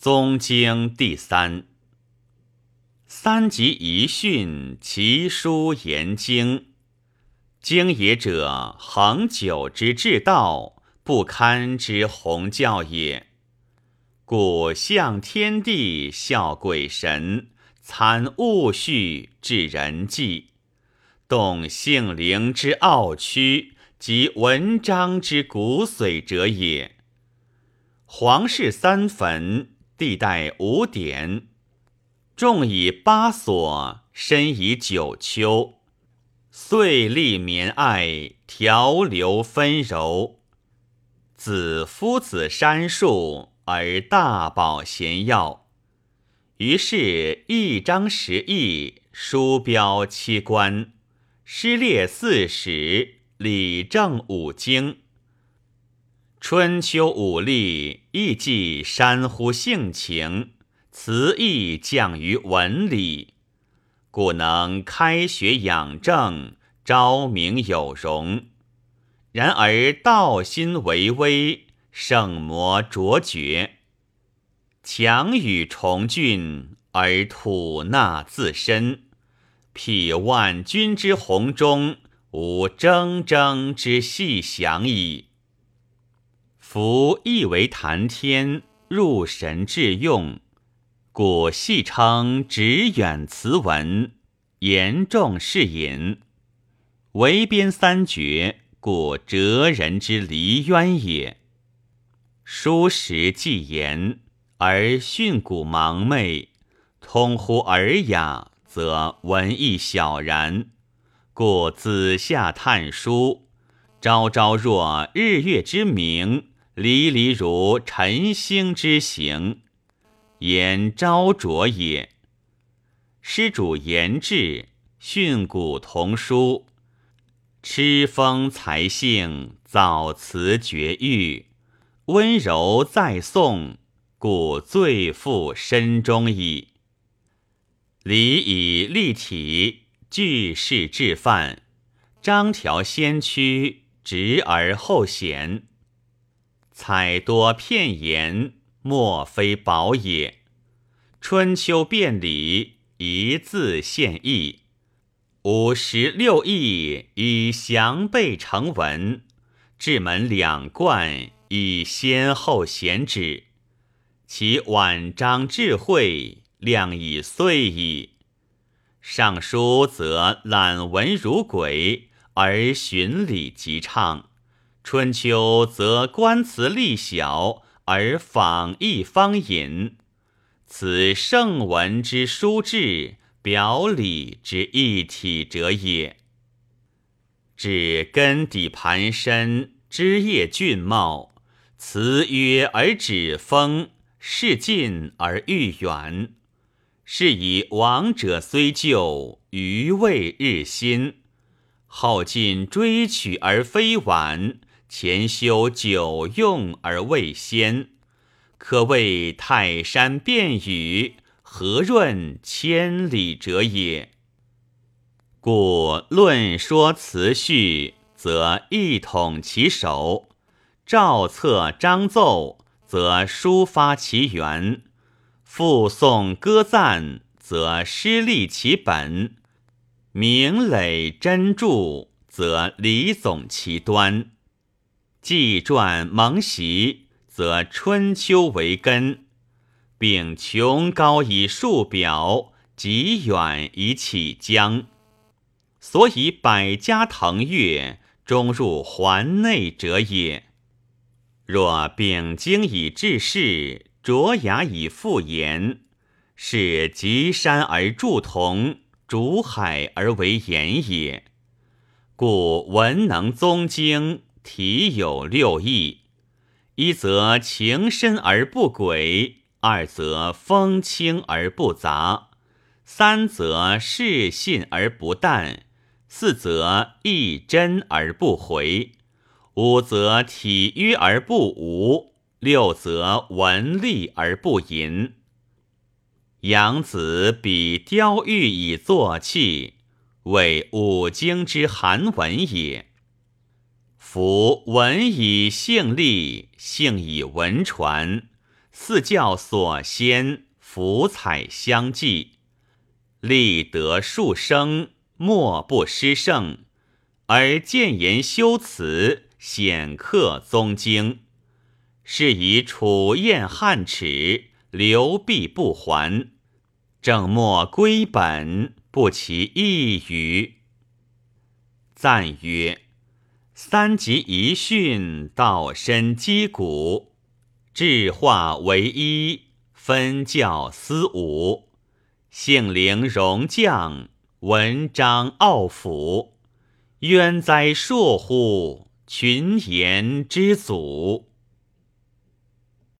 宗经第三。三集一训，其书言经。经也者，恒久之至道，不堪之宏教也。故向天地，效鬼神，参物序，治人际，动性灵之奥曲，及文章之骨髓者也。皇室三坟。地带五典，众以八所，身以九丘，岁历绵爱，调流分柔。子夫子山树，而大宝咸药。于是一章十义，书标七官，诗列四史，礼正五经。春秋五历，亦记山乎性情，词意降于文理，故能开学养正，昭明有容。然而道心为微，圣魔卓绝，强与崇峻，而吐纳自身，辟万军之宏中，无铮铮之细响矣。夫亦为谈天，入神致用，故戏称直远词文，严重是隐。为编三绝，故哲人之离渊也。书时既言，而训诂盲昧，通乎尔雅，则文艺小然。故子夏探书，朝朝若日月之明。离离如晨星之行，言昭卓也。施主言志，训诂童书，痴风才性，早辞绝域，温柔再颂，故最富深中矣。礼以立体，句式致范，张条先驱，直而后显。采多片言，莫非宝也。春秋变礼，一字现义。五十六义以详备成文，至门两贯以先后显旨。其晚章智慧，量以遂矣。尚书则览文如鬼，而循礼极畅。春秋则观辞力小而仿义方隐，此圣文之书志，表里之一体者也。至根底盘深，枝叶俊茂，辞约而止风，事近而欲远。是以往者虽旧，余味日新；后进追取而非晚。前修久用而未先，可谓泰山变宇，和润千里者也。故论说辞序，则一统其首；赵策章奏，则抒发其源；复颂歌赞，则诗立其本；明磊真著，则理总其端。既传蒙习，则春秋为根，并穷高以树表，极远以起疆。所以百家腾跃，终入环内者也。若秉经以治世，卓雅以复言，是极山而筑同，逐海而为岩也。故文能宗经。体有六艺：一则情深而不诡，二则风轻而不杂，三则事信而不淡，四则意真而不回，五则体约而不无，六则文丽而不淫。杨子比雕玉以作器，为五经之韩文也。夫文以性立，性以文传，四教所先，福彩相继，立德数生，莫不失圣。而谏言修辞，显克宗经，是以楚燕汉耻，流弊不还，正莫归本，不其一语。赞曰：三集一训，道深积骨，智化为一，分教思武，性灵容将，文章傲府。冤哉硕乎！群言之祖。